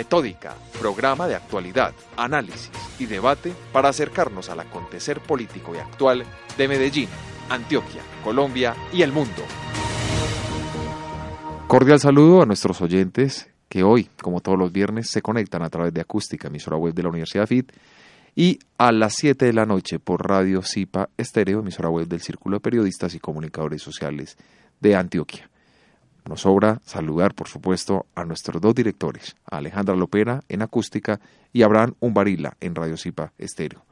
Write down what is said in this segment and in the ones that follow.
Metódica, programa de actualidad, análisis y debate para acercarnos al acontecer político y actual de Medellín, Antioquia, Colombia y el mundo. Cordial saludo a nuestros oyentes que hoy, como todos los viernes, se conectan a través de Acústica, emisora web de la Universidad FIT, y a las 7 de la noche por Radio Cipa Estéreo, emisora web del Círculo de Periodistas y Comunicadores Sociales de Antioquia. Nos sobra saludar, por supuesto, a nuestros dos directores, a Alejandra Lopera en acústica y Abraham Umbarila en Radio Cipa Estéreo.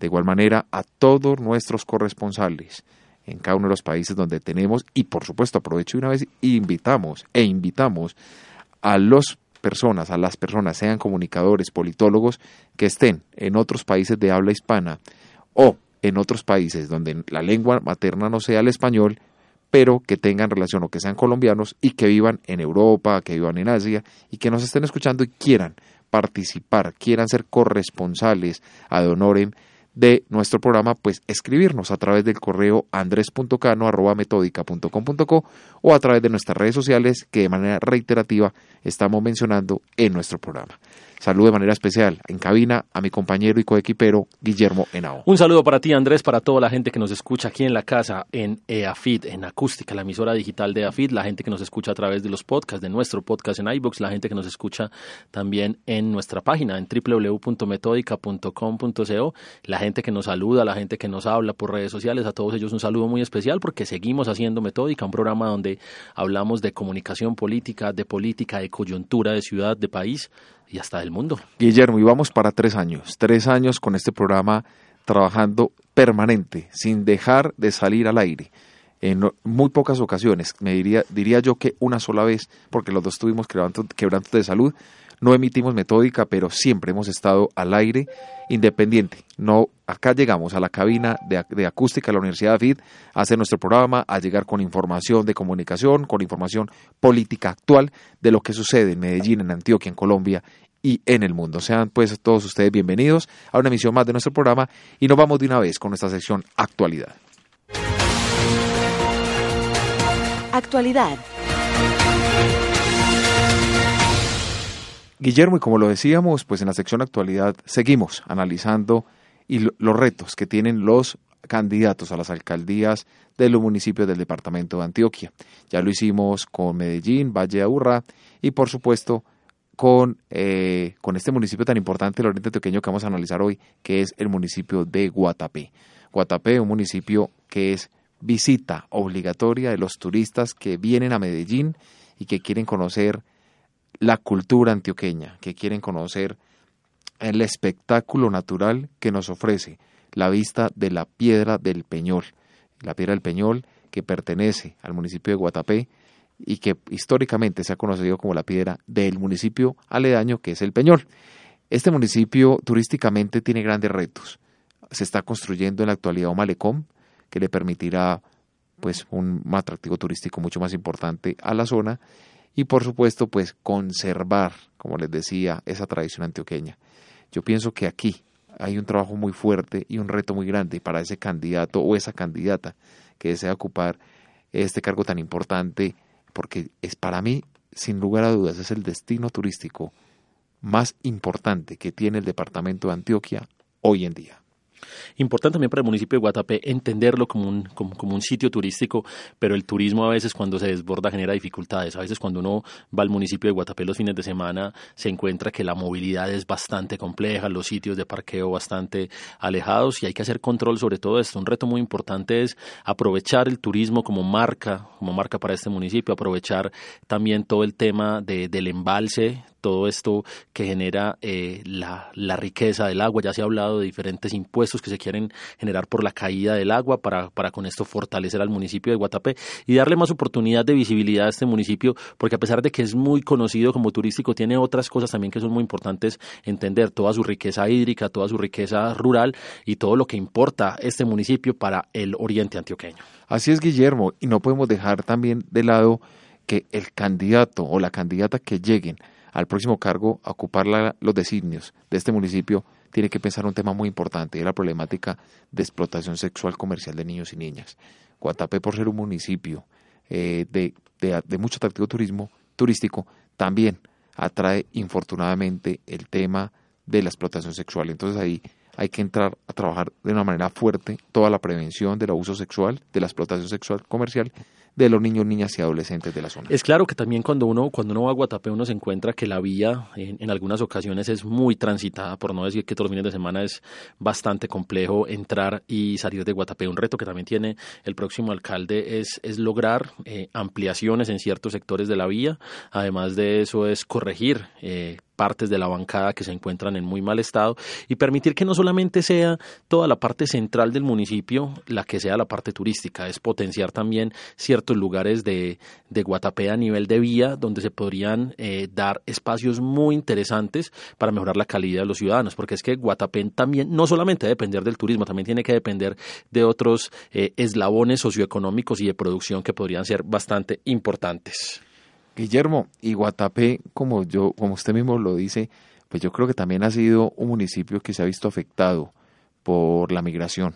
De igual manera, a todos nuestros corresponsales en cada uno de los países donde tenemos, y por supuesto aprovecho una vez invitamos, e invitamos a las personas, a las personas, sean comunicadores, politólogos, que estén en otros países de habla hispana o en otros países donde la lengua materna no sea el español, pero que tengan relación o que sean colombianos y que vivan en Europa, que vivan en Asia y que nos estén escuchando y quieran participar, quieran ser corresponsales ad honorem de nuestro programa, pues escribirnos a través del correo andres.cano.metódica.com.co o a través de nuestras redes sociales que de manera reiterativa estamos mencionando en nuestro programa. Saludo de manera especial en cabina a mi compañero y coequipero Guillermo Henao. Un saludo para ti, Andrés, para toda la gente que nos escucha aquí en la casa, en EAFIT, en Acústica, la emisora digital de EAFIT, la gente que nos escucha a través de los podcasts, de nuestro podcast en iBox, la gente que nos escucha también en nuestra página, en www.metódica.com.co, la gente que nos saluda, la gente que nos habla por redes sociales, a todos ellos un saludo muy especial porque seguimos haciendo Metódica, un programa donde hablamos de comunicación política, de política, de coyuntura, de ciudad, de país y hasta del mundo. Guillermo, y vamos para tres años, tres años con este programa trabajando permanente, sin dejar de salir al aire. En muy pocas ocasiones, me diría, diría yo que una sola vez, porque los dos tuvimos quebrantos de salud, no emitimos metódica, pero siempre hemos estado al aire independiente. No, acá llegamos a la cabina de, acústica de la Universidad de David a hacer nuestro programa, a llegar con información de comunicación, con información política actual de lo que sucede en Medellín, en Antioquia, en Colombia y en el mundo. Sean pues todos ustedes bienvenidos a una emisión más de nuestro programa y nos vamos de una vez con nuestra sección Actualidad. Actualidad. Guillermo, y como lo decíamos, pues en la sección actualidad seguimos analizando y los retos que tienen los candidatos a las alcaldías de los municipios del departamento de Antioquia. Ya lo hicimos con Medellín, Valle de Aburrá y por supuesto con, eh, con este municipio tan importante del oriente antioqueño que vamos a analizar hoy, que es el municipio de Guatapé. Guatapé, un municipio que es visita obligatoria de los turistas que vienen a Medellín y que quieren conocer la cultura antioqueña, que quieren conocer el espectáculo natural que nos ofrece la vista de la Piedra del Peñol. La Piedra del Peñol que pertenece al municipio de Guatapé y que históricamente se ha conocido como la piedra del municipio aledaño que es el Peñol. Este municipio turísticamente tiene grandes retos. Se está construyendo en la actualidad un malecón que le permitirá pues un atractivo turístico mucho más importante a la zona y por supuesto pues conservar, como les decía, esa tradición antioqueña. Yo pienso que aquí hay un trabajo muy fuerte y un reto muy grande para ese candidato o esa candidata que desea ocupar este cargo tan importante, porque es para mí, sin lugar a dudas, es el destino turístico más importante que tiene el departamento de Antioquia hoy en día. Importante también para el municipio de Guatapé entenderlo como un, como, un sitio turístico, pero el turismo a veces cuando se desborda genera dificultades. A veces cuando uno va al municipio de Guatapé los fines de semana se encuentra que la movilidad es bastante compleja, los sitios de parqueo bastante alejados y hay que hacer control sobre todo esto. Un reto muy importante es aprovechar el turismo como marca, como marca para este municipio, aprovechar también todo el tema de, del embalse, todo esto que genera eh, la, la, riqueza del agua. Ya se ha hablado de diferentes impuestos que se quieren generar por la caída del agua para, para con esto fortalecer al municipio de Guatapé y darle más oportunidad de visibilidad a este municipio, porque a pesar de que es muy conocido como turístico, tiene otras cosas también que son muy importantes entender, toda su riqueza hídrica, toda su riqueza rural y todo lo que importa este municipio para el oriente antioqueño. Así es, Guillermo, y no podemos dejar también de lado que el candidato o la candidata que lleguen al próximo cargo a ocupar los designios de este municipio tiene que pensar un tema muy importante, y la problemática de explotación sexual comercial de niños y niñas. Guatapé, por ser un municipio eh, de, de, mucho atractivo turismo, turístico, también atrae infortunadamente el tema de la explotación sexual. Entonces ahí hay que entrar a trabajar de una manera fuerte toda la prevención del abuso sexual, de la explotación sexual comercial de los niños, niñas y adolescentes de la zona. Es claro que también cuando uno, cuando uno va a Guatapé uno se encuentra que la vía en, algunas ocasiones es muy transitada, por no decir que todos los fines de semana es bastante complejo entrar y salir de Guatapé. Un reto que también tiene el próximo alcalde es, es lograr eh, ampliaciones en ciertos sectores de la vía. Además de eso es corregir eh, partes de la bancada que se encuentran en muy mal estado y permitir que no solamente sea toda la parte central del municipio la que sea la parte turística, es potenciar también ciertos lugares de, de Guatapé a nivel de vía donde se podrían eh, dar espacios muy interesantes para mejorar la calidad de los ciudadanos, porque es que Guatapé también no solamente debe depender del turismo, también tiene que depender de otros eh, eslabones socioeconómicos y de producción que podrían ser bastante importantes. Guillermo, y Guatapé, como yo, como usted mismo lo dice, pues yo creo que también ha sido un municipio que se ha visto afectado por la migración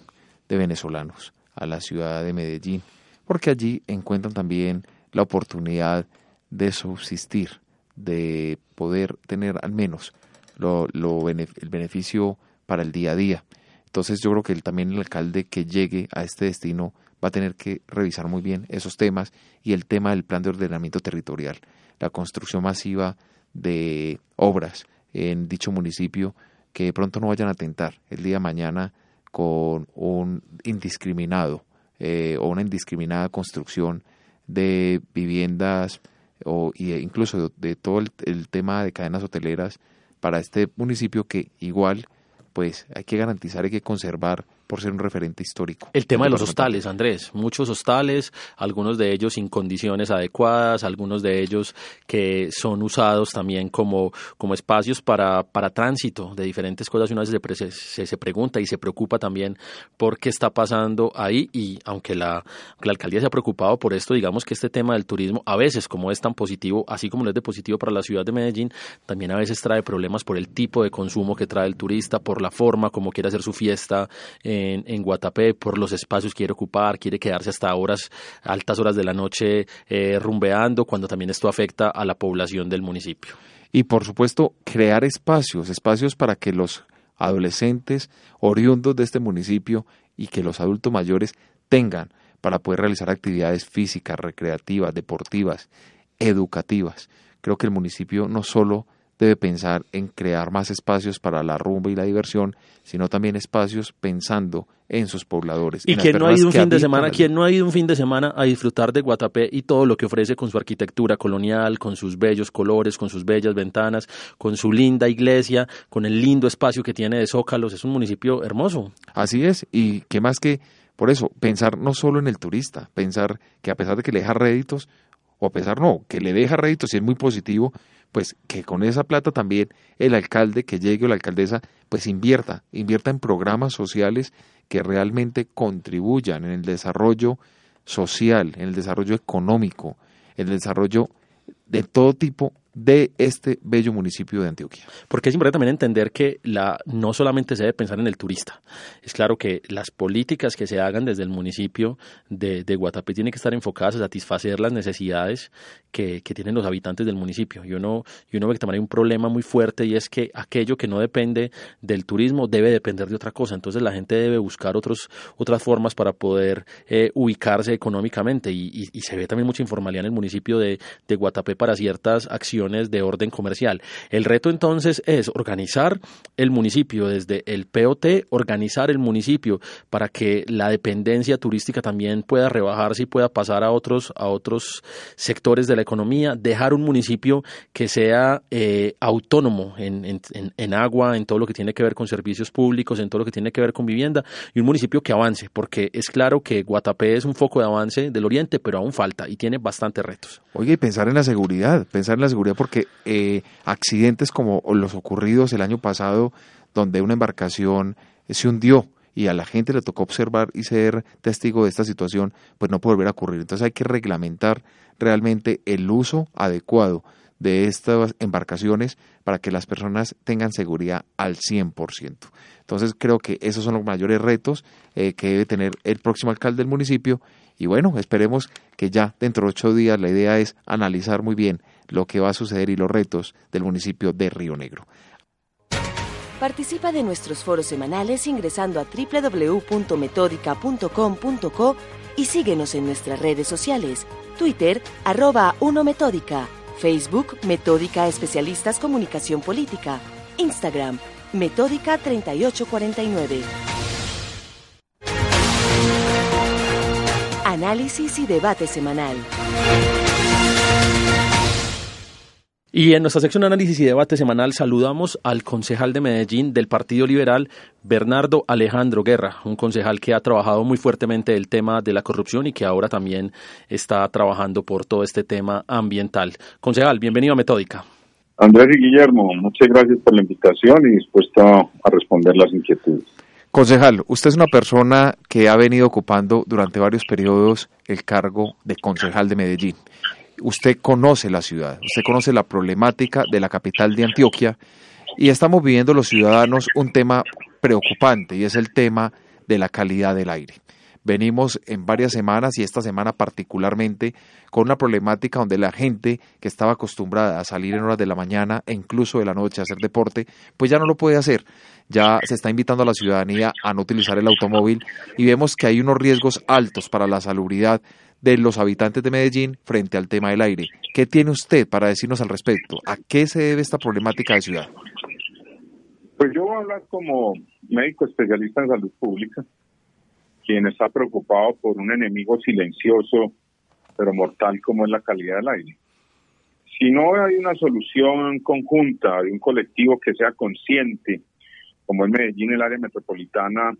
de venezolanos a la ciudad de Medellín, porque allí encuentran también la oportunidad de subsistir, de poder tener al menos lo, el beneficio para el día a día. Entonces yo creo que también el alcalde que llegue a este destino va a tener que revisar muy bien esos temas y el tema del plan de ordenamiento territorial, la construcción masiva de obras en dicho municipio que de pronto no vayan a atentar el día de mañana con un indiscriminado eh, o una indiscriminada construcción de viviendas o e incluso de, todo el tema de cadenas hoteleras para este municipio que igual pues hay que garantizar, hay que conservar por ser un referente histórico. El tema de los hostales, Andrés, muchos hostales, algunos de ellos sin condiciones adecuadas, algunos de ellos que son usados también como, como espacios para, para tránsito de diferentes cosas. Una vez se, se, pregunta y se preocupa también por qué está pasando ahí y aunque la, la alcaldía se ha preocupado por esto, digamos que este tema del turismo a veces como es tan positivo, así como lo es de positivo para la ciudad de Medellín, también a veces trae problemas por el tipo de consumo que trae el turista, por la forma como quiere hacer su fiesta en, Guatapé por los espacios quiere ocupar, quiere quedarse hasta horas, altas horas de la noche eh, rumbeando, cuando también esto afecta a la población del municipio. Y por supuesto, crear espacios, espacios para que los adolescentes oriundos de este municipio y que los adultos mayores tengan para poder realizar actividades físicas, recreativas, deportivas, educativas. Creo que el municipio no solo debe pensar en crear más espacios para la rumba y la diversión, sino también espacios pensando en sus pobladores. Y quien no ha ido un fin de semana, quien no ha ido un fin de semana a disfrutar de Guatapé y todo lo que ofrece con su arquitectura colonial, con sus bellos colores, con sus bellas ventanas, con su linda iglesia, con el lindo espacio que tiene de zócalos, es un municipio hermoso. Así es, y qué más que por eso, pensar no solo en el turista, pensar que a pesar de que le deja réditos, o a pesar no, que le deja réditos y es muy positivo, pues que con esa plata también el alcalde que llegue o la alcaldesa pues invierta, invierta en programas sociales que realmente contribuyan en el desarrollo social, en el desarrollo económico, en el desarrollo de todo tipo de este bello municipio de Antioquia. Porque es importante también entender que la, no solamente se debe pensar en el turista. Es claro que las políticas que se hagan desde el municipio de, de Guatapé tienen que estar enfocadas a satisfacer las necesidades que, que, tienen los habitantes del municipio. Y uno, y uno ve que también hay un problema muy fuerte y es que aquello que no depende del turismo debe depender de otra cosa. Entonces la gente debe buscar otros, otras formas para poder eh, ubicarse económicamente. Y, y, y, se ve también mucha informalidad en el municipio de, de Guatapé para ciertas acciones de orden comercial. El reto entonces es organizar el municipio desde el POT, organizar el municipio para que la dependencia turística también pueda rebajarse y pueda pasar a otros, a otros sectores de la economía, dejar un municipio que sea eh, autónomo en, en, en, agua, en todo lo que tiene que ver con servicios públicos, en todo lo que tiene que ver con vivienda, y un municipio que avance, porque es claro que Guatapé es un foco de avance del oriente, pero aún falta y tiene bastantes retos. Oye, y pensar en la seguridad, pensar en la seguridad porque eh, accidentes como los ocurridos el año pasado, donde una embarcación se hundió, y a la gente le tocó observar y ser testigo de esta situación, pues no puede volver a ocurrir. Entonces hay que reglamentar realmente el uso adecuado de estas embarcaciones para que las personas tengan seguridad al 100%. Entonces creo que esos son los mayores retos eh, que debe tener el próximo alcalde del municipio y bueno, esperemos que ya dentro de ocho días la idea es analizar muy bien lo que va a suceder y los retos del municipio de Río Negro. Participa de nuestros foros semanales ingresando a www.metódica.com.co y síguenos en nuestras redes sociales, Twitter, arroba 1Metódica, Facebook, Metódica Especialistas Comunicación Política, Instagram, Metódica 3849. Análisis y debate semanal. Y en nuestra sección de análisis y debate semanal saludamos al concejal de Medellín del Partido Liberal, Bernardo Alejandro Guerra, un concejal que ha trabajado muy fuertemente el tema de la corrupción y que ahora también está trabajando por todo este tema ambiental. Concejal, bienvenido a Metódica. Andrés y Guillermo, muchas gracias por la invitación y dispuesto a responder las inquietudes. Concejal, usted es una persona que ha venido ocupando durante varios periodos el cargo de concejal de Medellín usted conoce la ciudad, usted conoce la problemática de la capital de Antioquia y estamos viviendo los ciudadanos un tema preocupante y es el tema de la calidad del aire. Venimos en varias semanas y esta semana particularmente con una problemática donde la gente que estaba acostumbrada a salir en horas de la mañana e incluso de la noche a hacer deporte, pues ya no lo puede hacer. Ya se está invitando a la ciudadanía a no utilizar el automóvil y vemos que hay unos riesgos altos para la salubridad de los habitantes de Medellín frente al tema del aire. ¿Qué tiene usted para decirnos al respecto? ¿A qué se debe esta problemática de ciudad? Pues yo voy a hablar como médico especialista en salud pública, quien está preocupado por un enemigo silencioso pero mortal como es la calidad del aire. Si no hay una solución conjunta de un colectivo que sea consciente, como es Medellín, el área metropolitana,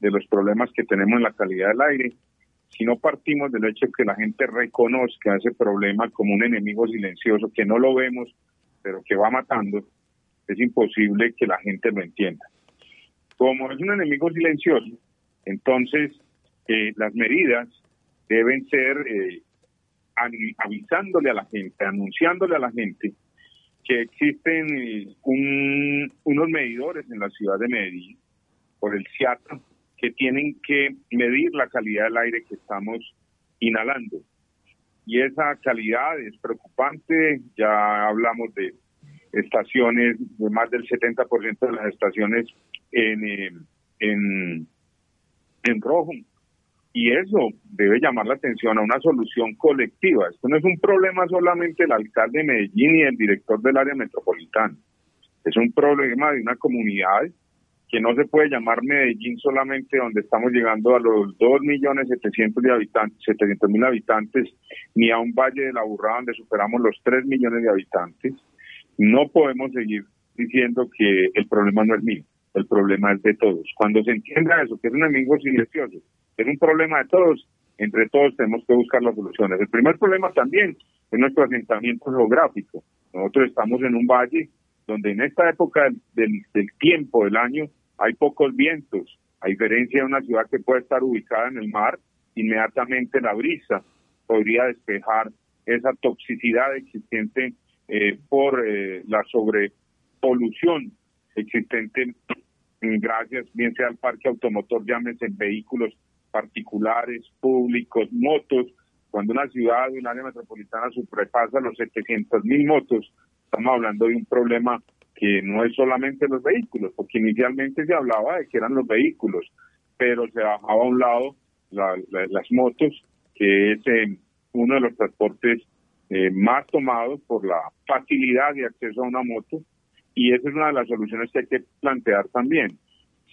de los problemas que tenemos en la calidad del aire, si no partimos del hecho que la gente reconozca ese problema como un enemigo silencioso, que no lo vemos, pero que va matando, es imposible que la gente lo entienda. Como es un enemigo silencioso, entonces eh, las medidas deben ser eh, avisándole a la gente, anunciándole a la gente que existen eh, unos medidores en la ciudad de Medellín por el CIATA que tienen que medir la calidad del aire que estamos inhalando. Y esa calidad es preocupante, ya hablamos de estaciones, de más del 70% de las estaciones en, eh, en, en rojo. Y eso debe llamar la atención a una solución colectiva. Esto no es un problema solamente del alcalde de Medellín y el director del área metropolitana. Es un problema de una comunidad que no se puede llamar Medellín solamente donde estamos llegando a los 2.700.000 de habitantes, 700.000 habitantes, ni a un Valle de la Burrada donde superamos los 3 millones de habitantes. No podemos seguir diciendo que el problema no es mío, el problema es de todos. Cuando se entienda eso, que es un enemigo silencioso, es un problema de todos, entre todos tenemos que buscar las soluciones. El primer problema también es nuestro asentamiento geográfico. Nosotros estamos en un valle donde en esta época del, del tiempo del año hay pocos vientos, a diferencia de una ciudad que puede estar ubicada en el mar, inmediatamente la brisa podría despejar esa toxicidad existente eh, por eh, la sobrepolución existente gracias bien sea al parque automotor, llámese vehículos particulares, públicos, motos. Cuando una ciudad, un área metropolitana sobrepasa los 700 mil motos, estamos hablando de un problema que no es solamente los vehículos, porque inicialmente se hablaba de que eran los vehículos, pero se bajaba a un lado las motos, que es eh, uno de los transportes eh, más tomados por la facilidad de acceso a una moto y esa es una de las soluciones que hay que plantear también.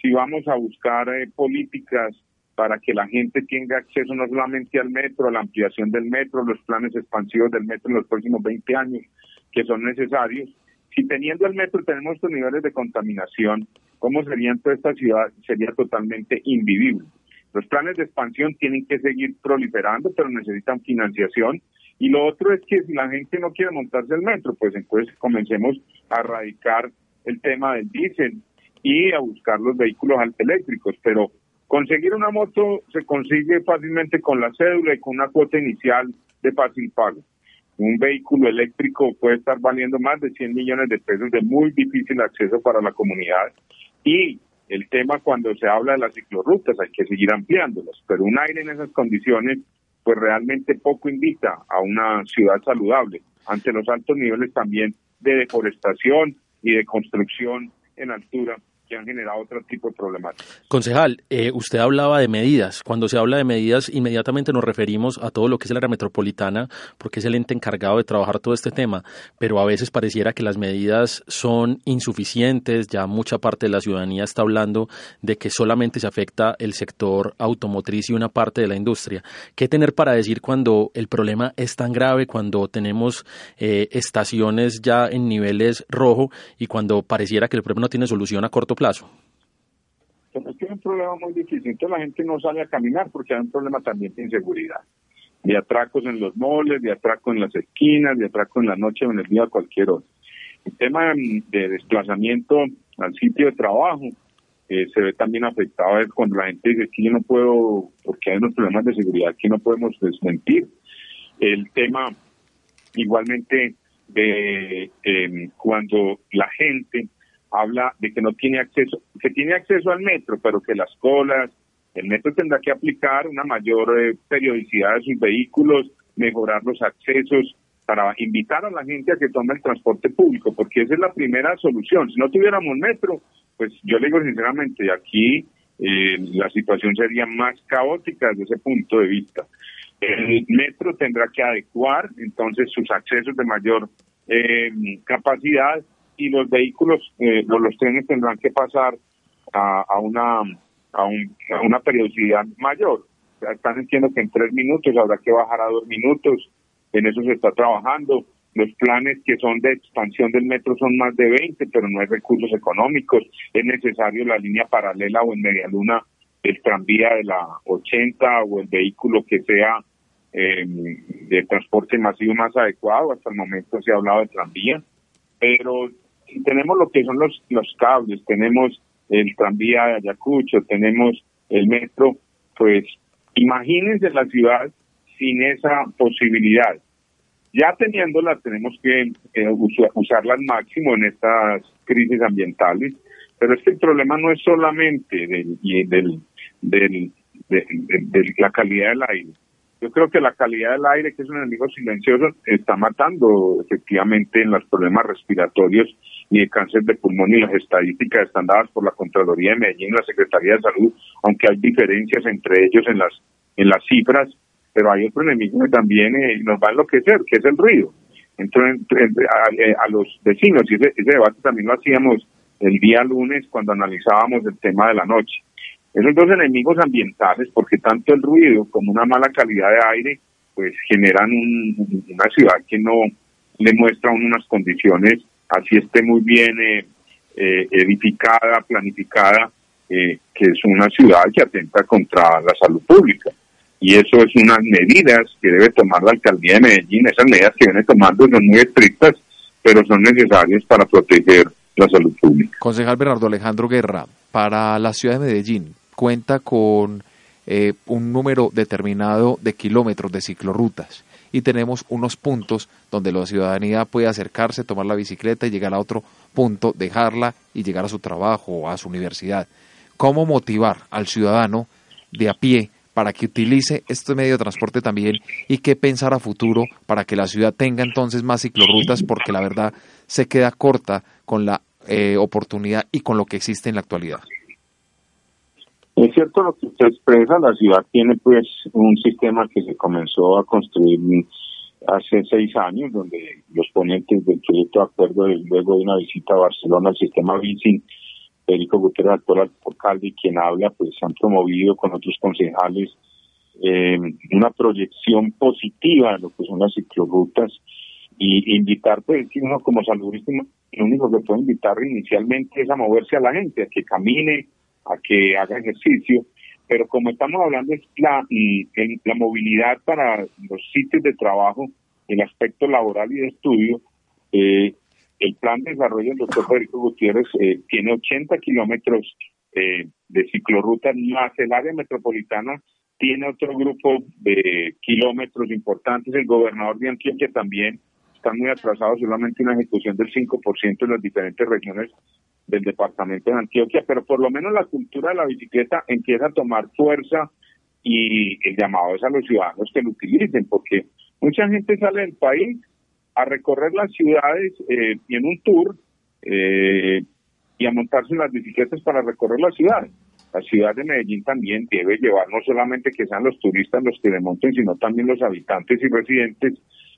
Si vamos a buscar eh, políticas para que la gente tenga acceso no solamente al metro, a la ampliación del metro, los planes expansivos del metro en los próximos 20 años que son necesarios, si teniendo el metro tenemos estos niveles de contaminación, ¿cómo sería en toda esta ciudad? Sería totalmente invivible. Los planes de expansión tienen que seguir proliferando, pero necesitan financiación. Y lo otro es que si la gente no quiere montarse el metro, pues entonces comencemos a erradicar el tema del diésel y a buscar los vehículos eléctricos. Pero conseguir una moto se consigue fácilmente con la cédula y con una cuota inicial de fácil pago. Un vehículo eléctrico puede estar valiendo más de 100 millones de pesos de muy difícil acceso para la comunidad. Y el tema cuando se habla de las ciclorrutas hay que seguir ampliándolas, pero un aire en esas condiciones pues realmente poco invita a una ciudad saludable. Ante los altos niveles también de deforestación y de construcción en altura que han generado otro tipo de problemáticas. Concejal, eh, usted hablaba de medidas. Cuando se habla de medidas, inmediatamente nos referimos a todo lo que es el área metropolitana, porque es el ente encargado de trabajar todo este tema, pero a veces pareciera que las medidas son insuficientes, ya mucha parte de la ciudadanía está hablando de que solamente se afecta el sector automotriz y una parte de la industria. ¿Qué tener para decir cuando el problema es tan grave, cuando tenemos eh, estaciones ya en niveles rojo y cuando pareciera que el problema no tiene solución a corto plazo? Es un problema muy difícil. Entonces la gente no sale a caminar porque hay un problema también de inseguridad. De atracos en los moles, de atracos en las esquinas, de atracos en la noche o en el día cualquier hora. El tema de desplazamiento al sitio de trabajo eh, se ve también afectado es cuando la gente dice que yo no puedo, porque hay unos problemas de seguridad que no podemos desmentir. El tema igualmente de eh, cuando la gente habla de que no tiene acceso, que tiene acceso al metro, pero que las colas, el metro tendrá que aplicar una mayor eh, periodicidad de sus vehículos, mejorar los accesos para invitar a la gente a que tome el transporte público, porque esa es la primera solución. Si no tuviéramos metro, pues yo le digo sinceramente, aquí eh, la situación sería más caótica desde ese punto de vista. El metro tendrá que adecuar entonces sus accesos de mayor eh, capacidad y los vehículos, eh, los, trenes tendrán que pasar a, una a, una periodicidad mayor. están diciendo que en tres minutos habrá que bajar a dos minutos. En eso se está trabajando. Los planes que son de expansión del metro son más de 20, pero no hay recursos económicos. Es necesario la línea paralela o en media luna el tranvía de la 80 o el vehículo que sea eh, de transporte masivo más adecuado. Hasta el momento se ha hablado de tranvía, pero si tenemos lo que son los, los cables, tenemos el tranvía de Ayacucho, tenemos el metro, pues imagínense la ciudad sin esa posibilidad. Ya teniéndola, tenemos que eh, usarla al máximo en estas crisis ambientales, pero es que el problema no es solamente del, del, del, de la calidad del aire, yo creo que la calidad del aire, que es un enemigo silencioso, está matando efectivamente en los problemas respiratorios y de cáncer de pulmón y las estadísticas están dadas por la Contraloría de Medellín y la Secretaría de Salud, aunque hay diferencias entre ellos en las en las cifras, pero hay otro enemigo que también eh, nos va a enloquecer, que es el ruido. Entonces, eh, a, los vecinos, y ese debate también lo hacíamos el día lunes cuando analizábamos el tema de la noche. Esos dos enemigos ambientales, porque tanto el ruido como una mala calidad de aire, pues generan una ciudad que no le muestra unas condiciones, así esté muy bien eh, eh, edificada, planificada, eh, que es una ciudad que atenta contra la salud pública. Y eso es unas medidas que debe tomar la alcaldía de Medellín. Esas medidas que viene tomando son muy estrictas, pero son necesarias para proteger la salud pública. Concejal Bernardo Alejandro Guerra, para la ciudad de Medellín, cuenta con eh, un número determinado de kilómetros de ciclorrutas y tenemos unos puntos donde la ciudadanía puede acercarse, tomar la bicicleta y llegar a otro punto, dejarla y llegar a su trabajo o a su universidad. ¿Cómo motivar al ciudadano de a pie para que utilice este medio de transporte también y qué pensar a futuro para que la ciudad tenga entonces más ciclorrutas porque la verdad se queda corta con la eh, oportunidad y con lo que existe en la actualidad? Es cierto lo que usted expresa, la ciudad tiene pues un sistema que se comenzó a construir hace seis años, donde los ponentes del proyecto de acuerdo, luego de una visita a Barcelona al sistema Vicin, Federico Gutiérrez, actual alcalde, quien habla, pues han promovido con otros concejales eh, una proyección positiva de lo que son las ciclorrutas y invitar, pues, uno como saludista, lo único que puede invitar inicialmente es a moverse a la gente, a que camine, a que haga ejercicio, pero como estamos hablando es la, la movilidad para los sitios de trabajo, el aspecto laboral y de estudio, eh, el plan de desarrollo del doctor Federico Gutiérrez eh, tiene 80 kilómetros eh, de ciclorruta, más el área metropolitana tiene otro grupo de kilómetros importantes. El gobernador de Antioquia también está muy atrasado, solamente una ejecución del 5% en las diferentes regiones del departamento de Antioquia, pero por lo menos la cultura de la bicicleta empieza a tomar fuerza y el llamado es a los ciudadanos que lo utilicen, porque mucha gente sale del país a recorrer las ciudades eh, en un tour eh, y a montarse en las bicicletas para recorrer las ciudades. La ciudad de Medellín también debe llevar no solamente que sean los turistas los que le monten, sino también los habitantes y residentes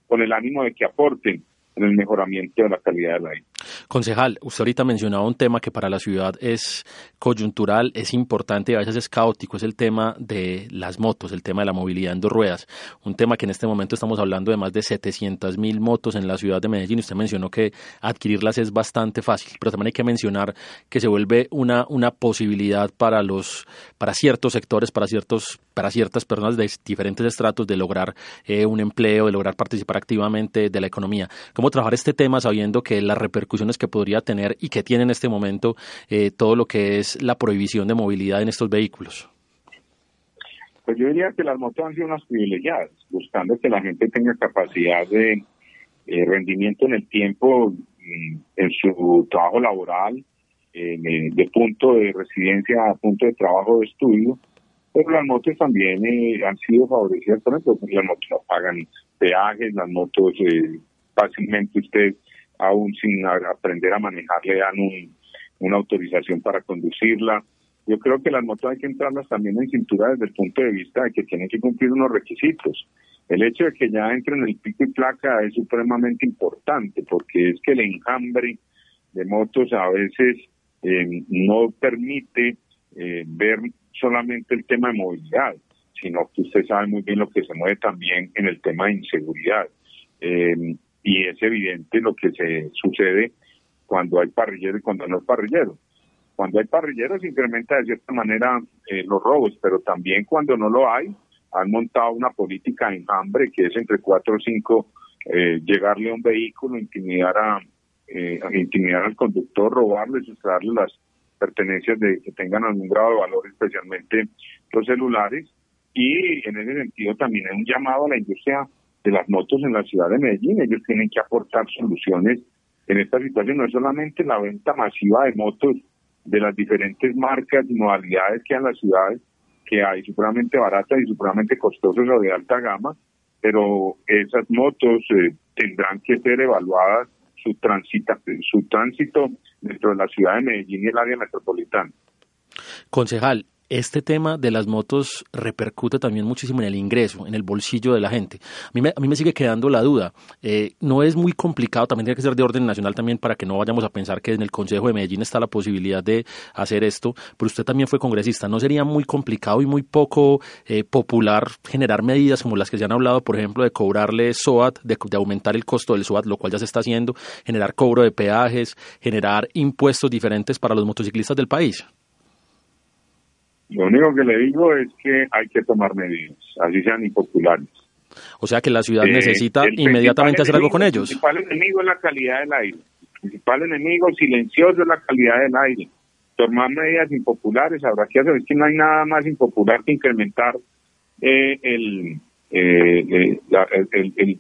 con el ánimo de que aporten en el mejoramiento de la calidad del aire. Concejal, usted ahorita mencionaba un tema que para la ciudad es coyuntural, es importante y a veces es caótico, es el tema de las motos, el tema de la movilidad en dos ruedas. Un tema que en este momento estamos hablando de más de 700 mil motos en la ciudad de Medellín. Usted mencionó que adquirirlas es bastante fácil, pero también hay que mencionar que se vuelve una, una posibilidad para los, para ciertos sectores, para ciertos, para ciertas personas de diferentes estratos de lograr eh, un empleo, de lograr participar activamente de la economía. ¿Cómo trabajar este tema sabiendo que las que podría tener y que tiene en este momento eh, todo lo que es la prohibición de movilidad en estos vehículos? Pues yo diría que las motos han sido unas privilegiadas, buscando que la gente tenga capacidad de eh, rendimiento en el tiempo, mm, en su trabajo laboral, de punto de residencia a punto de trabajo de estudio, pero las motos también eh, han sido favorecidas, por ejemplo, las motos no pagan peajes, las motos fácilmente usted, aún sin aprender a manejar, le dan una autorización para conducirla. Yo creo que las motos hay que entrarlas también en cintura desde el punto de vista de que tienen que cumplir unos requisitos. El hecho de que ya entren en el pico y placa es supremamente importante porque es que el enjambre de motos a veces eh, no permite eh, ver solamente el tema de movilidad, sino que usted sabe muy bien lo que se mueve también en el tema de inseguridad. Eh, y es evidente lo que se sucede cuando hay parrillero y cuando no hay parrillero. Cuando hay parrillero se incrementa de cierta manera eh, los robos, pero también cuando no lo hay, han montado una política en hambre que es entre cuatro o cinco eh, llegarle a un vehículo, intimidar a, eh, intimidar al conductor, robarle, sustraerle las pertenencias de que tengan algún grado de valor, especialmente los celulares. Y en ese sentido también hay un llamado a la industria de las motos en la ciudad de Medellín. Ellos tienen que aportar soluciones en esta situación. No es solamente la venta masiva de motos de las diferentes marcas y modalidades que hay en las ciudades, que hay supremamente baratas y supremamente costosas o de alta gama, pero esas motos eh, tendrán que ser evaluadas su, transita, su tránsito dentro de la ciudad de Medellín y el área metropolitana. Concejal, este tema de las motos repercute también muchísimo en el ingreso, en el bolsillo de la gente. A mí me, a mí me sigue quedando la duda. Eh, no es muy complicado, también tiene que ser de orden nacional también para que no vayamos a pensar que en el Consejo de Medellín está la posibilidad de hacer esto, pero usted también fue congresista. ¿No sería muy complicado y muy poco eh, popular generar medidas como las que se han hablado, por ejemplo, de cobrarle SOAT, de, de aumentar el costo del SOAT, lo cual ya se está haciendo, generar cobro de peajes, generar impuestos diferentes para los motociclistas del país? Lo único que le digo es que hay que tomar medidas, así sean impopulares. O sea que la ciudad eh, necesita inmediatamente hacer algo con ellos. El principal enemigo es la calidad del aire. El principal enemigo silencioso es la calidad del aire. Tomar medidas impopulares, habrá que hacer. Es que no hay nada más impopular que incrementar eh, el, eh, el, el,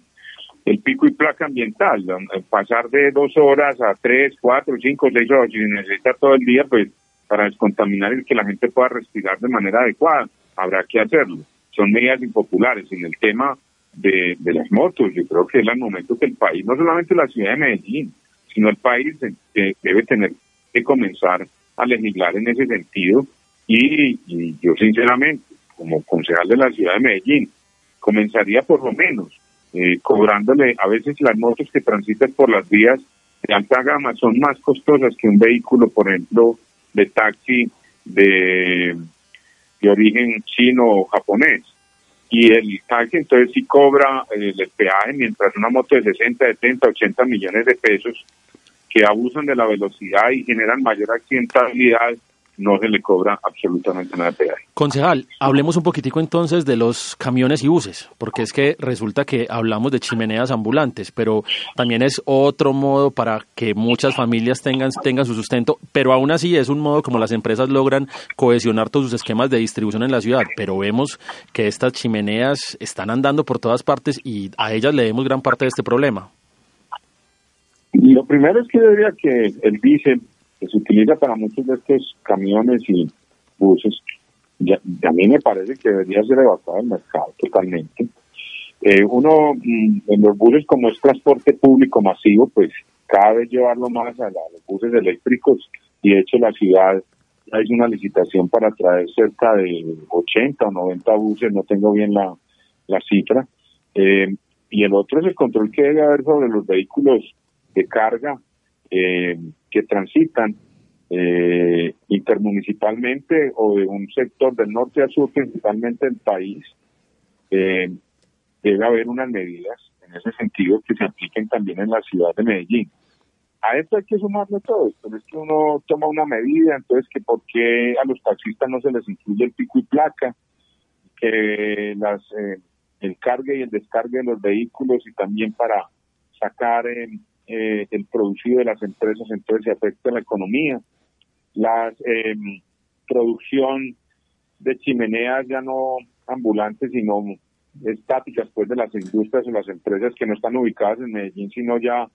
el, pico y placa ambiental. Pasar de dos horas a tres, cuatro, cinco, seis horas, si se necesita todo el día, pues para descontaminar y que la gente pueda respirar de manera adecuada. Habrá que hacerlo. Son medidas impopulares. En el tema de, de las motos, yo creo que es el momento que el país, no solamente la ciudad de Medellín, sino el país eh, debe tener que comenzar a legislar en ese sentido. Y, y yo sinceramente, como concejal de la ciudad de Medellín, comenzaría por lo menos eh, cobrándole a veces las motos que transitan por las vías de alta gama son más costosas que un vehículo, por ejemplo, de taxi de, de origen chino o japonés. Y el taxi entonces sí cobra eh, el peaje, mientras una moto de 60, 70, 80 millones de pesos que abusan de la velocidad y generan mayor accidentabilidad no se le cobra absolutamente nada de peaje. Concejal, hablemos un poquitico entonces de los camiones y buses, porque es que resulta que hablamos de chimeneas ambulantes, pero también es otro modo para que muchas familias tengan, tengan su sustento, pero aún así es un modo como las empresas logran cohesionar todos sus esquemas de distribución en la ciudad, pero vemos que estas chimeneas están andando por todas partes y a ellas le demos gran parte de este problema. Lo primero es que yo diría que el diésel que se utiliza para muchos de estos camiones y buses, a mí me parece que debería ser evacuado del mercado totalmente. Eh, uno, mm, en los buses como es transporte público masivo, pues cada vez llevarlo más a, los buses eléctricos y de hecho la ciudad hay una licitación para traer cerca de 80 o 90 buses, no tengo bien la, la cifra. Eh, y el otro es el control que debe haber sobre los vehículos de carga eh, que transitan eh, intermunicipalmente o de un sector del norte a sur, principalmente del país, eh, debe haber unas medidas en ese sentido que se apliquen también en la ciudad de Medellín. A esto hay que sumarle todo esto, es que uno toma una medida, entonces que por qué a los taxistas no se les incluye el pico y placa, que las eh, el cargue y el descargue de los vehículos y también para sacar eh, el producido de las empresas, entonces se afecta la economía. La em, producción de chimeneas ya no ambulantes, sino estáticas, pues de las industrias o las empresas que no están ubicadas en Medellín, sino ya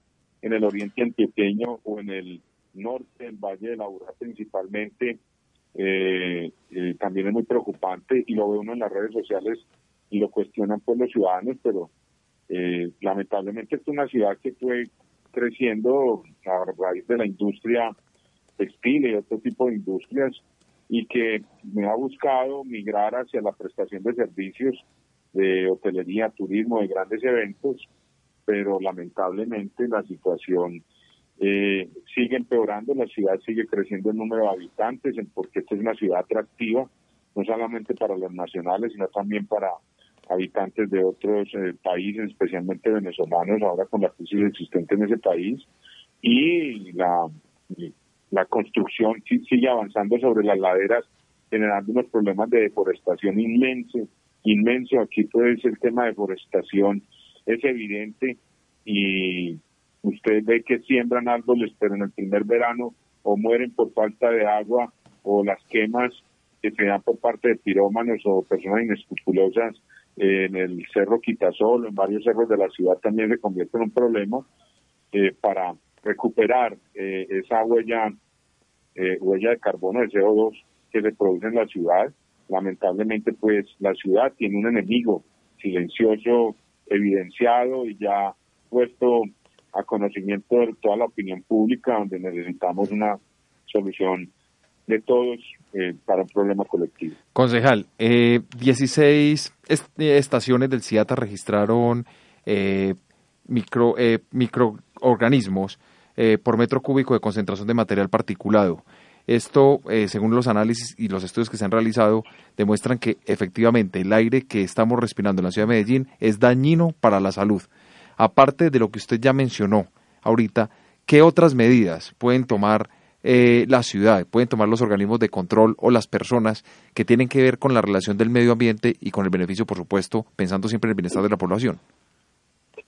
en el oriente antioqueño o en el norte, el Valle de la Urra principalmente, eh, eh, también es muy preocupante y lo ve uno en las redes sociales y lo cuestionan pues los ciudadanos, pero eh, lamentablemente es una ciudad que fue creciendo a raíz de la industria textil y otro tipo de industrias y que me ha buscado migrar hacia la prestación de servicios de hotelería, turismo, de grandes eventos, pero lamentablemente la situación eh, sigue empeorando, la ciudad sigue creciendo en número de habitantes, porque esta es una ciudad atractiva, no solamente para los nacionales, sino también para habitantes de otros eh, países, especialmente venezolanos, ahora con la crisis existente en ese país, y la, construcción sigue avanzando sobre las laderas, generando unos problemas de deforestación inmenso, inmenso. Aquí pues el tema de deforestación es evidente y usted ve que siembran árboles, pero en el primer verano o mueren por falta de agua o las quemas que se dan por parte de pirómanos o personas inescrupulosas en el Cerro Quitasol, en varios cerros de la ciudad también se convierte en un problema eh, para recuperar eh, esa huella, eh, huella de carbono, de CO2 que se produce en la ciudad. Lamentablemente, pues la ciudad tiene un enemigo silencioso, evidenciado y ya puesto a conocimiento de toda la opinión pública, donde necesitamos una solución todos eh, para un problema colectivo. Concejal, eh, 16 estaciones del CIATA registraron eh, micro, eh, microorganismos por metro cúbico de concentración de material particulado. Esto, según los análisis y los estudios que se han realizado, demuestran que efectivamente el aire que estamos respirando en la ciudad de Medellín es dañino para la salud. Aparte de lo que usted ya mencionó ahorita, ¿qué otras medidas pueden tomar eh, la ciudad, pueden tomar los organismos de control o las personas que tienen que ver con la relación del medio ambiente y con el beneficio, por supuesto, pensando siempre en el bienestar de la población?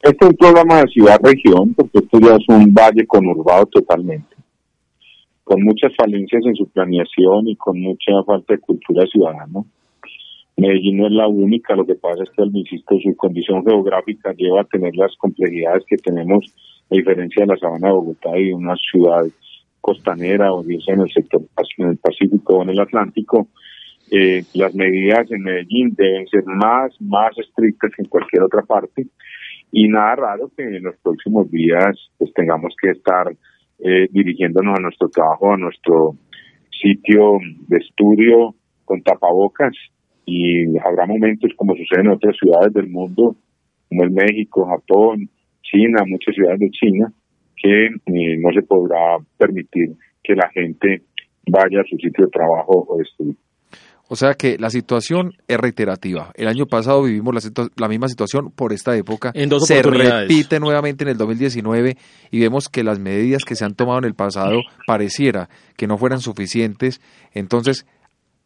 Este es un programa de ciudad-región, porque esto ya es un valle conurbado totalmente, con muchas falencias en su planeación y con mucha falta de cultura ciudadana. Medellín no es la única, lo que pasa es que, insisto, su condición geográfica lleva a tener las complejidades que tenemos, a diferencia de la sabana de Bogotá y de unas ciudades costanera o bien sea en el sector en el Pacífico o en el Atlántico, eh, las medidas en Medellín deben ser más, más estrictas que en cualquier otra parte. Y nada raro que en los próximos días pues tengamos que estar eh, dirigiéndonos a nuestro trabajo, a nuestro sitio de estudio con tapabocas. Y habrá momentos como sucede en otras ciudades del mundo como es México, Japón, China, muchas ciudades de China, que eh, no se podrá permitir que la gente vaya a su sitio de trabajo o estudio. O sea que la situación es reiterativa. El año pasado vivimos la, misma situación por esta época. En dos se repite nuevamente en el 2019 y vemos que las medidas que se han tomado en el pasado pareciera que no fueran suficientes. Entonces,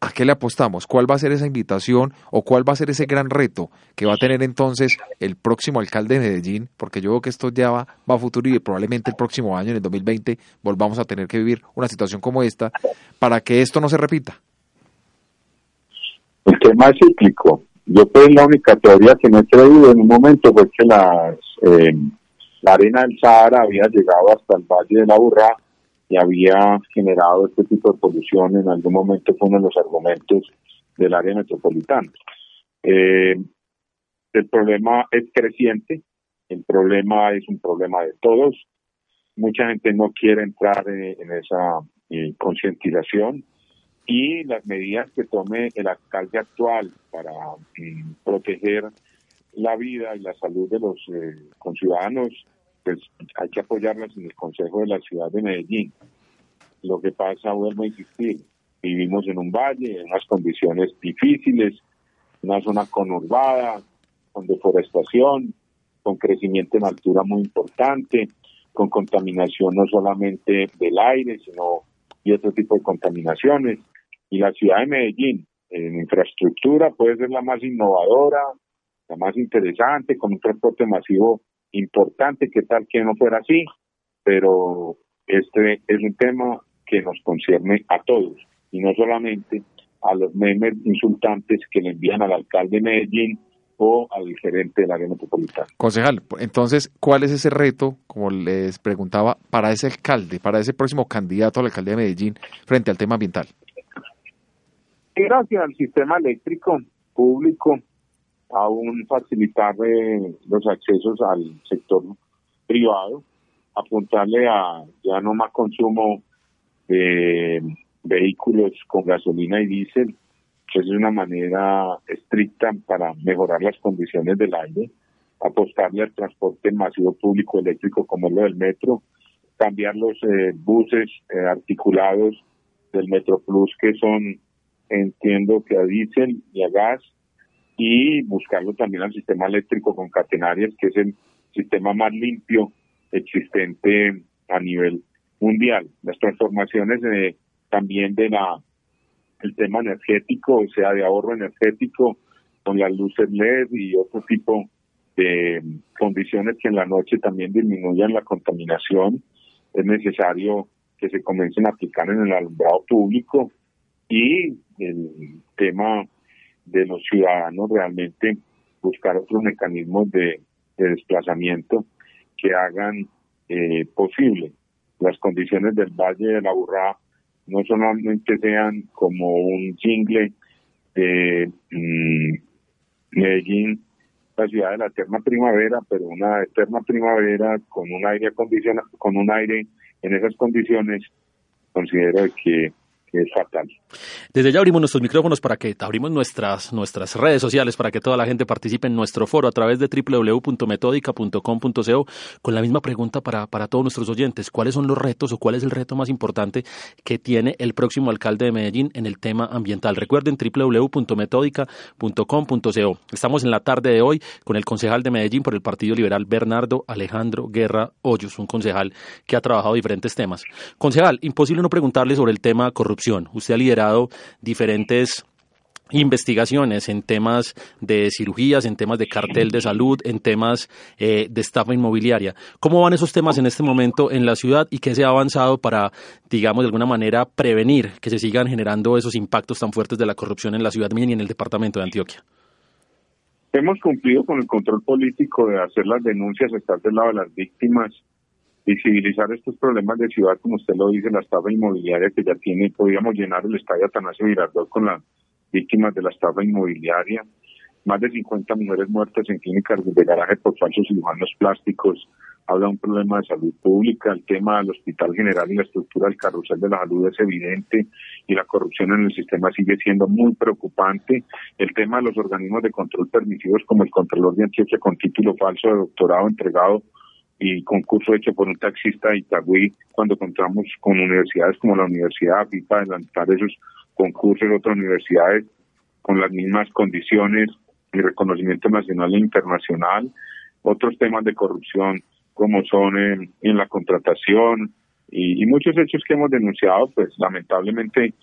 ¿a qué le apostamos? ¿Cuál va a ser esa invitación o cuál va a ser ese gran reto que va a tener entonces el próximo alcalde de Medellín? Porque yo veo que esto ya va, va a futuro y probablemente el próximo año, en el 2020, volvamos a tener que vivir una situación como esta para que esto no se repita. El tema es cíclico. Yo pues la única teoría que no he creído en un momento fue que las, eh, la arena del Sahara había llegado hasta el Valle de la Burra y había generado este tipo de polución. En algún momento fue uno de los argumentos del área metropolitana. Eh, el problema es creciente, el problema es un problema de todos. Mucha gente no quiere entrar en, esa eh, concientización y las medidas que tome el alcalde actual para mm, proteger la vida y la salud de los eh, conciudadanos, pues hay que apoyarlas en el Consejo de la Ciudad de Medellín. Lo que pasa, vuelvo a insistir, vivimos en un valle, en unas condiciones difíciles, una zona conurbada, con deforestación, con crecimiento en altura muy importante, con contaminación no solamente del aire, sino y otro tipo de contaminaciones y la ciudad de Medellín en infraestructura puede ser la más innovadora, la más interesante, con un transporte masivo importante, que tal que no fuera así, pero este es un tema que nos concierne a todos y no solamente a los memes insultantes que le envían al alcalde de Medellín o al gerente del área metropolitana. Concejal, entonces, ¿cuál es ese reto, como les preguntaba, para ese alcalde, para ese próximo candidato a la alcaldía de Medellín frente al tema ambiental? gracias al sistema eléctrico público, aún facilitar eh, los accesos al sector privado, apuntarle a ya no más consumo de vehículos con gasolina y diésel, que es una manera estricta para mejorar las condiciones del aire, apostarle al transporte masivo público eléctrico como es lo del metro, cambiar los eh, buses eh, articulados del Metro Plus que son entiendo que a diésel y a gas, y buscarlo también al sistema eléctrico con catenarias, que es el sistema más limpio existente a nivel mundial. Las transformaciones de, también de la el tema energético, o sea, de ahorro energético con las luces LED y otro tipo de condiciones que en la noche también disminuyan la contaminación. Es necesario que se comiencen a aplicar en el alumbrado público y el tema de los ciudadanos realmente buscar otros mecanismos de, desplazamiento que hagan eh, posible las condiciones del Valle de la Burrá no solamente sean como un jingle de mm, Medellín, la ciudad de la eterna primavera, pero una eterna primavera con un aire acondicionado, con un aire en esas condiciones, considero que es fatal. Desde ya abrimos nuestros micrófonos para que abrimos nuestras, nuestras redes sociales para que toda la gente participe en nuestro foro a través de www.metódica.com.co con la misma pregunta para, para todos nuestros oyentes. ¿Cuáles son los retos o cuál es el reto más importante que tiene el próximo alcalde de Medellín en el tema ambiental? Recuerden www.metódica.com.co. Estamos en la tarde de hoy con el concejal de Medellín por el Partido Liberal Bernardo Alejandro Guerra Hoyos, un concejal que ha trabajado diferentes temas. Concejal, imposible no preguntarle sobre el tema corrupción Usted ha liderado diferentes investigaciones en temas de cirugías, en temas de cartel de salud, en temas eh, de estafa inmobiliaria. ¿Cómo van esos temas en este momento en la ciudad y qué se ha avanzado para, digamos, de alguna manera prevenir que se sigan generando esos impactos tan fuertes de la corrupción en la ciudad y en el departamento de Antioquia? Hemos cumplido con el control político de hacer las denuncias, estar del lado de las víctimas, visibilizar estos problemas de ciudad, como usted lo dice, la estafa inmobiliaria que ya tiene, podríamos llenar el estadio Atanasio Girardot con las víctimas de la estafa inmobiliaria, más de 50 mujeres muertas en clínicas de garaje por falsos cirujanos plásticos, habla un problema de salud pública, el tema del hospital general y la estructura del carrusel de la salud es evidente y la corrupción en el sistema sigue siendo muy preocupante. El tema de los organismos de control permisivos como el Contralor de Antioquia con título falso de doctorado entregado y concurso hecho por un taxista de Itagüí, cuando contamos con universidades como la Universidad AFIPA, adelantar esos concursos en otras universidades con las mismas condiciones y reconocimiento nacional e internacional, otros temas de corrupción como son en, la contratación y, muchos hechos que hemos denunciado, pues lamentablemente,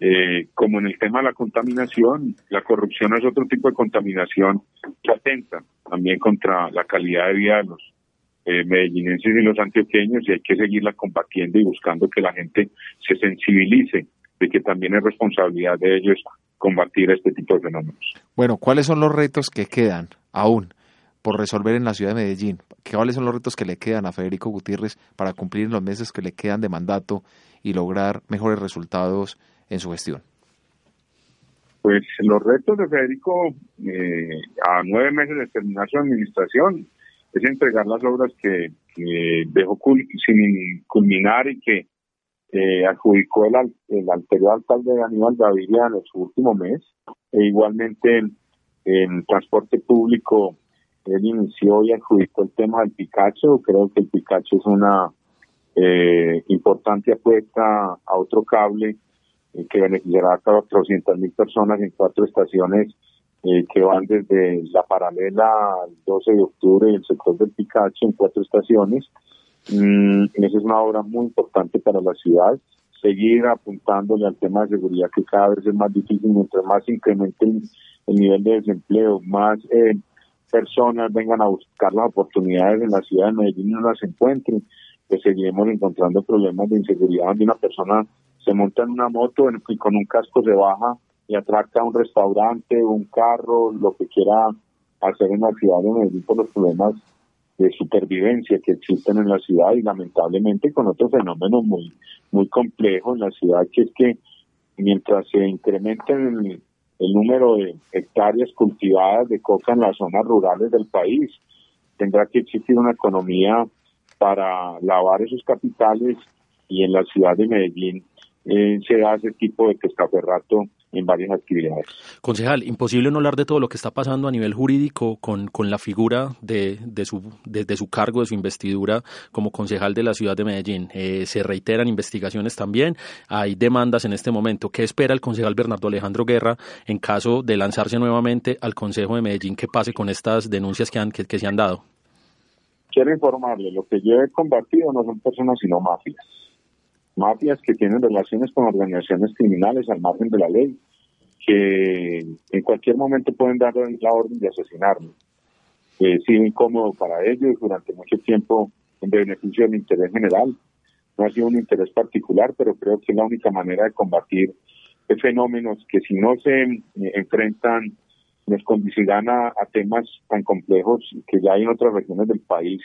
eh, como en el tema de la contaminación, la corrupción es otro tipo de contaminación que atenta también contra la calidad de vida de los eh, medellinenses y los antioqueños y hay que seguirla combatiendo y buscando que la gente se sensibilice de que también es responsabilidad de ellos combatir este tipo de fenómenos. Bueno, ¿cuáles son los retos que quedan aún por resolver en la ciudad de Medellín? ¿Cuáles son los retos que le quedan a Federico Gutiérrez para cumplir los meses que le quedan de mandato y lograr mejores resultados en su gestión? Pues los retos de Federico eh, a nueve meses de terminar su administración es entregar las obras que, dejó sin culminar y que adjudicó el, el, anterior alcalde de Aníbal Gaviria en su último mes. E igualmente en transporte público él inició y adjudicó el tema del Picacho. Creo que el Picacho es una eh, importante apuesta a otro cable eh, que beneficiará a 400 mil personas en cuatro estaciones eh, que van desde la paralela al 12 de octubre y el sector del Picacho en cuatro estaciones. Mm, esa es una obra muy importante para la ciudad. Seguir apuntándole al tema de seguridad que cada vez es más difícil, mientras más incremente el, nivel de desempleo, más eh, personas vengan a buscar las oportunidades en la ciudad de Medellín y no las encuentren, pues seguiremos encontrando problemas de inseguridad donde una persona se monta en una moto y con un casco se baja y atraca un restaurante, un carro, lo que quiera hacer en la ciudad de Medellín por los problemas de supervivencia que existen en la ciudad y lamentablemente con otro fenómeno muy muy complejo en la ciudad que es que mientras se incrementa el, número de hectáreas cultivadas de coca en las zonas rurales del país. Tendrá que existir una economía para lavar esos capitales y en la ciudad de Medellín eh, se da ese tipo de pescaferrato en varias actividades. Concejal, imposible no hablar de todo lo que está pasando a nivel jurídico con, con la figura de, de, su, de, su cargo, de su investidura como concejal de la ciudad de Medellín. Eh, se reiteran investigaciones también, hay demandas en este momento. ¿Qué espera el concejal Bernardo Alejandro Guerra en caso de lanzarse nuevamente al Consejo de Medellín? ¿Qué pase con estas denuncias que, han, que, que se han dado? Quiero informarle, lo que yo he combatido no son personas sino mafias mafias que tienen relaciones con organizaciones criminales al margen de la ley, que en cualquier momento pueden dar la orden de asesinarme. Eh, sido incómodo para ellos durante mucho tiempo en beneficio del interés general. No ha sido un interés particular, pero creo que es la única manera de combatir fenómenos que si no se eh, enfrentan nos conducirán a, temas tan complejos que ya hay en otras regiones del país,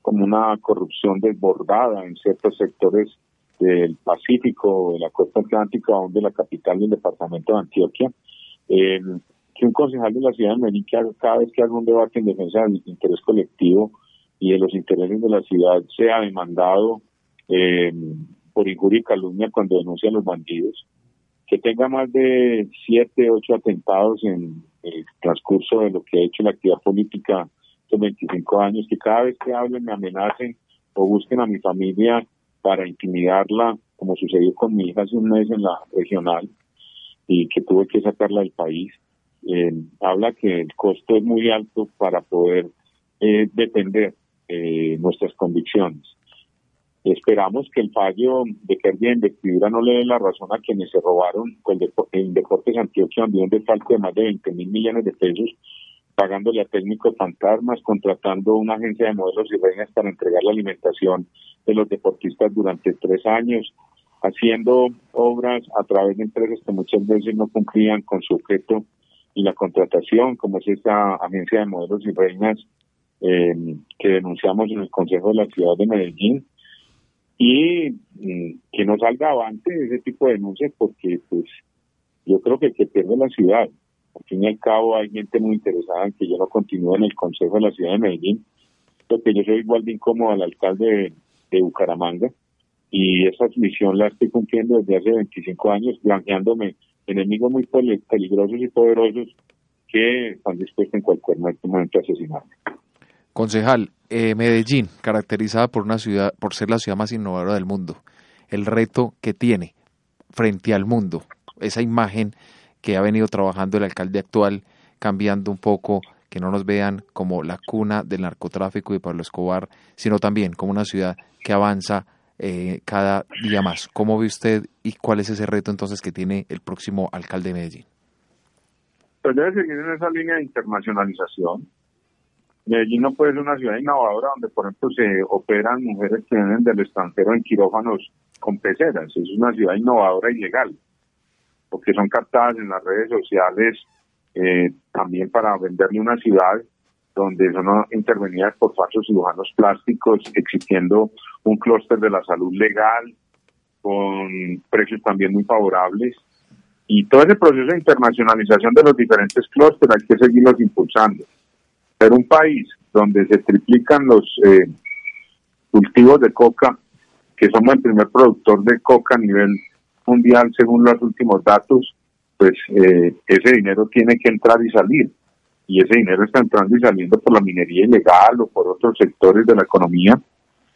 como una corrupción desbordada en ciertos sectores del Pacífico, de la costa atlántica, donde la capital del departamento de Antioquia, eh, que un concejal de la ciudad de Medellín, cada vez que haga un debate en defensa del interés colectivo y de los intereses de la ciudad, sea demandado eh, por injuria y calumnia cuando denuncia a los bandidos, que tenga más de siete, ocho atentados en el transcurso de lo que ha hecho la actividad política estos 25 años, que cada vez que hablen me amenacen o busquen a mi familia para intimidarla, como sucedió con mi hija hace un mes en la regional y que tuve que sacarla del país. Eh, habla que el costo es muy alto para poder eh, defender eh, nuestras convicciones. Esperamos que el fallo de pérdida de investidura no le dé la razón a quienes se robaron el, el Deportes Antioquia, donde un de más de 20 mil millones de pesos pagándole a técnicos fantasmas, contratando una agencia de modelos y reinas para entregar la alimentación de los deportistas durante tres años, haciendo obras a través de empresas que muchas veces no cumplían con su objeto y la contratación, como es esta agencia de modelos y reinas eh, que denunciamos en el Consejo de la Ciudad de Medellín, y mm, que no salga avante ese tipo de denuncias porque pues yo creo que que pierde la ciudad al fin y al cabo hay gente muy interesada en que yo no continúe en el Consejo de la Ciudad de Medellín porque yo soy igual de incómodo al alcalde de, Bucaramanga y esa misión la estoy cumpliendo desde hace 25 años, blanqueándome enemigos muy peligrosos y poderosos que están dispuestos en cualquier momento a asesinarme. Concejal, eh, Medellín, caracterizada por una ciudad, por ser la ciudad más innovadora del mundo, el reto que tiene frente al mundo, esa imagen que ha venido trabajando el alcalde actual, cambiando un poco, que no nos vean como la cuna del narcotráfico y Pablo Escobar, sino también como una ciudad que avanza eh, cada día más. ¿Cómo ve usted y cuál es ese reto entonces que tiene el próximo alcalde de Medellín? Pues debe seguir en esa línea de internacionalización. Medellín no puede ser una ciudad innovadora donde, por ejemplo, se operan mujeres que vienen del extranjero en quirófanos con peceras. Es una ciudad innovadora y legal, porque son captadas en las redes sociales eh, también para venderle una ciudad donde son intervenidas por falsos cirujanos plásticos, existiendo un clúster de la salud legal con precios también muy favorables. Y todo ese proceso de internacionalización de los diferentes clústeres hay que seguirlos impulsando. Pero un país donde se triplican los eh, cultivos de coca, que somos el primer productor de coca a nivel mundial según los últimos datos, pues eh, ese dinero tiene que entrar y salir. Y ese dinero está entrando y saliendo por la minería ilegal o por otros sectores de la economía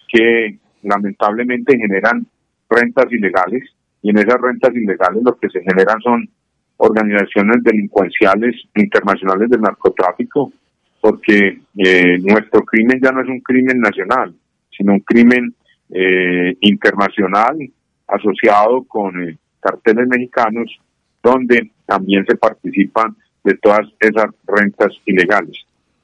que lamentablemente generan rentas ilegales. Y en esas rentas ilegales lo que se generan son organizaciones delincuenciales internacionales del narcotráfico, porque eh, nuestro crimen ya no es un crimen nacional, sino un crimen eh, internacional asociado con carteles mexicanos donde también se participan de todas esas rentas ilegales.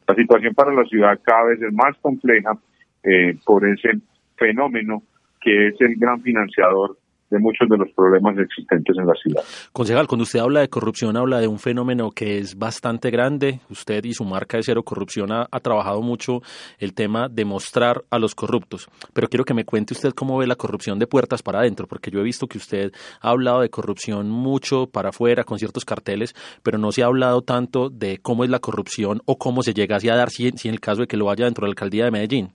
La situación para la ciudad cada vez es más compleja eh, por ese fenómeno que es el gran financiador de muchos de los problemas existentes en la ciudad. Concejal, cuando usted habla de corrupción, habla de un fenómeno que es bastante grande. Usted y su marca de Cero Corrupción ha, trabajado mucho el tema de mostrar a los corruptos. Pero quiero que me cuente usted cómo ve la corrupción de puertas para adentro, porque yo he visto que usted ha hablado de corrupción mucho para afuera, con ciertos carteles, pero no se ha hablado tanto de cómo es la corrupción o cómo se llega a dar si, si en el caso de que lo vaya dentro de la alcaldía de Medellín.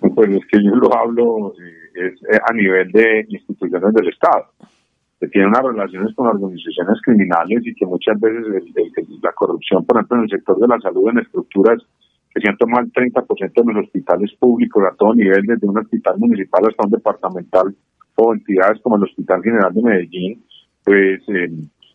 Pues es que yo lo hablo eh, es eh, a nivel de instituciones del Estado, que tienen unas relaciones con organizaciones criminales y que muchas veces la corrupción, por ejemplo, en el sector de la salud, en estructuras que han tomado el 30% de los hospitales públicos a todo nivel, desde un hospital municipal hasta un departamental o entidades como el Hospital General de Medellín, pues eh,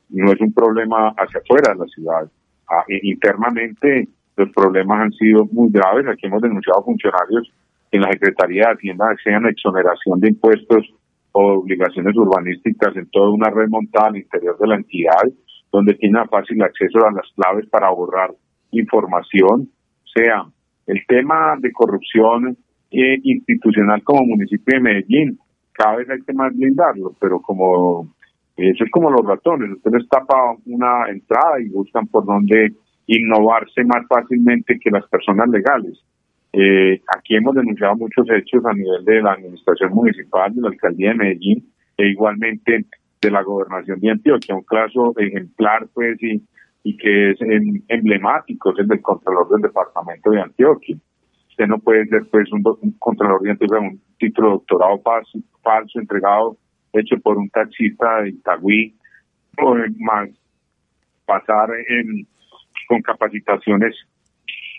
no es un problema hacia afuera de la ciudad. Ah, internamente los problemas han sido muy graves. Aquí hemos denunciado funcionarios en la Secretaría de Hacienda sean exoneración de impuestos o obligaciones urbanísticas en toda una red montada al interior de la entidad, donde tiene fácil acceso a las claves para borrar información. Sea, el tema de corrupción eh, institucional como municipio de Medellín, cada vez hay que más blindarlo, pero como eso es como los ratones, usted les tapa una entrada y buscan por dónde innovarse más fácilmente que las personas legales. Eh, aquí hemos denunciado muchos hechos a nivel de la administración municipal, de la alcaldía de Medellín e igualmente de la gobernación de Antioquia. Un caso ejemplar, pues, y, y que es emblemático, es el del Contralor del Departamento de Antioquia. Usted no puede ser, pues, un, Contralor de Antioquia, un título de doctorado falso, falso entregado, hecho por un taxista de Itagüí, o más pasar en, con capacitaciones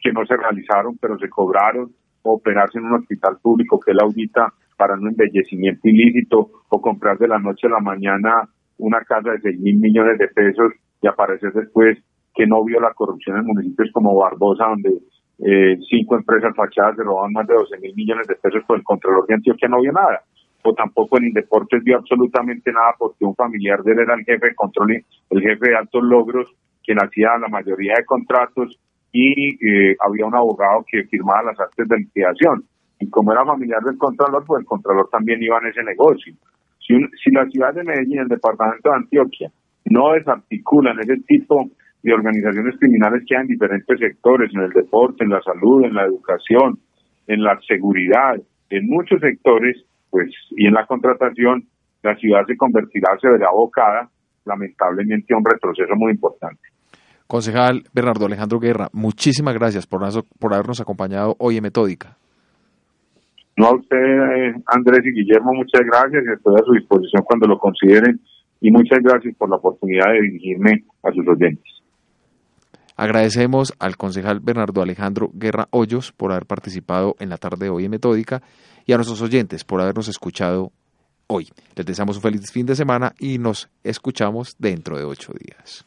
que no se realizaron, pero se cobraron, operarse en un hospital público que él audita para un embellecimiento ilícito, o comprar de la noche a la mañana una casa de 6 mil millones de pesos y aparecer después que no vio la corrupción en municipios como Barbosa, donde eh, cinco empresas fachadas se robaban más de 12 mil millones de pesos por el Contralor de Antioquia, no vio nada. O tampoco en Indeportes vio absolutamente nada porque un familiar de él era el jefe de control, el jefe de altos logros, quien hacía la mayoría de contratos y eh, había un abogado que firmaba las actas de liquidación. Y como era familiar del Contralor, pues el Contralor también iba en ese negocio. Si, si la ciudad de Medellín, el departamento de Antioquia, no desarticulan ese tipo de organizaciones criminales que hay en diferentes sectores, en el deporte, en la salud, en la educación, en la seguridad, en muchos sectores, pues, y en la contratación, la ciudad se convertirá, se verá abocada, lamentablemente, a un retroceso muy importante. Concejal Bernardo Alejandro Guerra, muchísimas gracias por, por habernos acompañado hoy en Metódica. No a usted, eh, Andrés y Guillermo, muchas gracias y estoy a su disposición cuando lo consideren y muchas gracias por la oportunidad de dirigirme a sus oyentes. Agradecemos al concejal Bernardo Alejandro Guerra Hoyos por haber participado en la tarde de hoy en Metódica y a nuestros oyentes por habernos escuchado hoy. Les deseamos un feliz fin de semana y nos escuchamos dentro de ocho días.